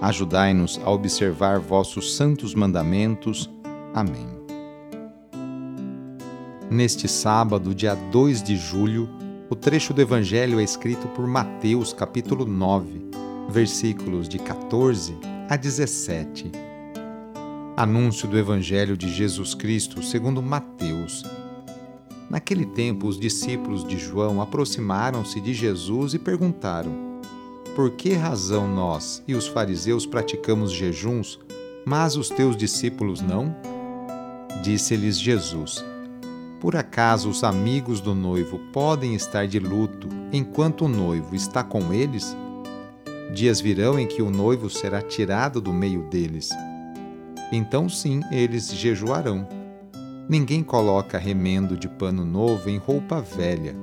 Ajudai-nos a observar vossos santos mandamentos. Amém. Neste sábado, dia 2 de julho, o trecho do Evangelho é escrito por Mateus, capítulo 9, versículos de 14 a 17. Anúncio do Evangelho de Jesus Cristo segundo Mateus. Naquele tempo, os discípulos de João aproximaram-se de Jesus e perguntaram: Por que razão nós e os fariseus praticamos jejuns, mas os teus discípulos não? Disse-lhes Jesus: por acaso os amigos do noivo podem estar de luto enquanto o noivo está com eles? Dias virão em que o noivo será tirado do meio deles. Então, sim, eles jejuarão. Ninguém coloca remendo de pano novo em roupa velha,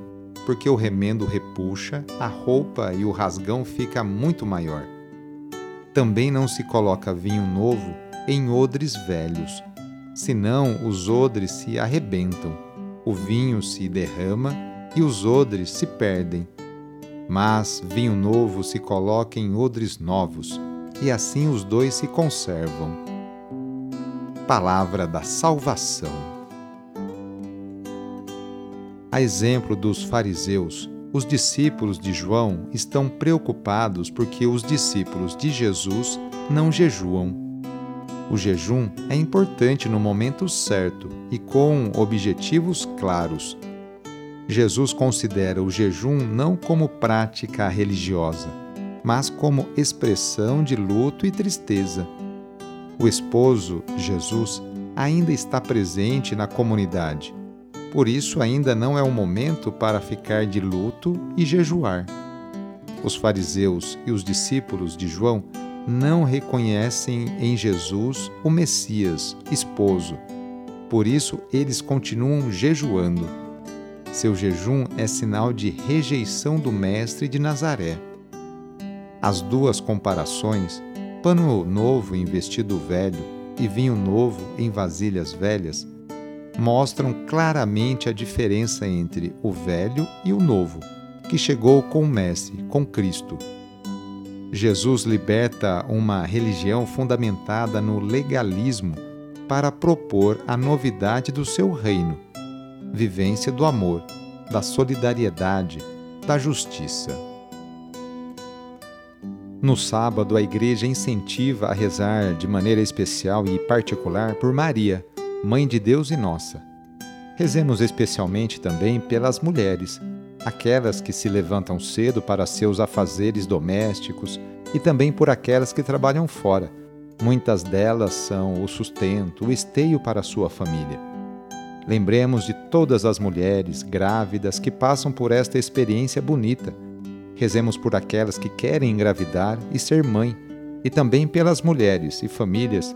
porque o remendo repuxa, a roupa e o rasgão fica muito maior. Também não se coloca vinho novo em odres velhos, senão os odres se arrebentam o vinho se derrama e os odres se perdem. Mas vinho novo se coloca em odres novos, e assim os dois se conservam. Palavra da Salvação. A exemplo dos fariseus, os discípulos de João estão preocupados porque os discípulos de Jesus não jejuam o jejum é importante no momento certo e com objetivos claros. Jesus considera o jejum não como prática religiosa, mas como expressão de luto e tristeza. O esposo, Jesus, ainda está presente na comunidade. Por isso, ainda não é o momento para ficar de luto e jejuar. Os fariseus e os discípulos de João não reconhecem em Jesus o Messias, esposo. Por isso, eles continuam jejuando. Seu jejum é sinal de rejeição do Mestre de Nazaré. As duas comparações, pano novo em vestido velho e vinho novo em vasilhas velhas, mostram claramente a diferença entre o velho e o novo, que chegou com o Mestre, com Cristo. Jesus liberta uma religião fundamentada no legalismo para propor a novidade do seu reino, vivência do amor, da solidariedade, da justiça. No sábado, a igreja incentiva a rezar de maneira especial e particular por Maria, Mãe de Deus e nossa. Rezemos especialmente também pelas mulheres aquelas que se levantam cedo para seus afazeres domésticos e também por aquelas que trabalham fora. Muitas delas são o sustento, o esteio para a sua família. Lembremos de todas as mulheres grávidas que passam por esta experiência bonita. Rezemos por aquelas que querem engravidar e ser mãe, e também pelas mulheres e famílias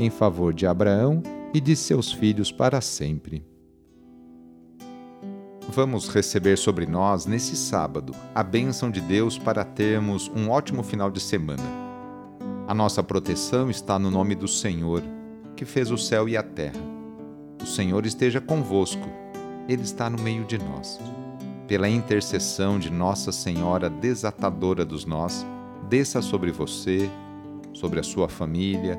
em favor de Abraão e de seus filhos para sempre. Vamos receber sobre nós, nesse sábado, a bênção de Deus para termos um ótimo final de semana. A nossa proteção está no nome do Senhor, que fez o céu e a terra. O Senhor esteja convosco, Ele está no meio de nós. Pela intercessão de Nossa Senhora Desatadora dos Nós, desça sobre você, sobre a sua família,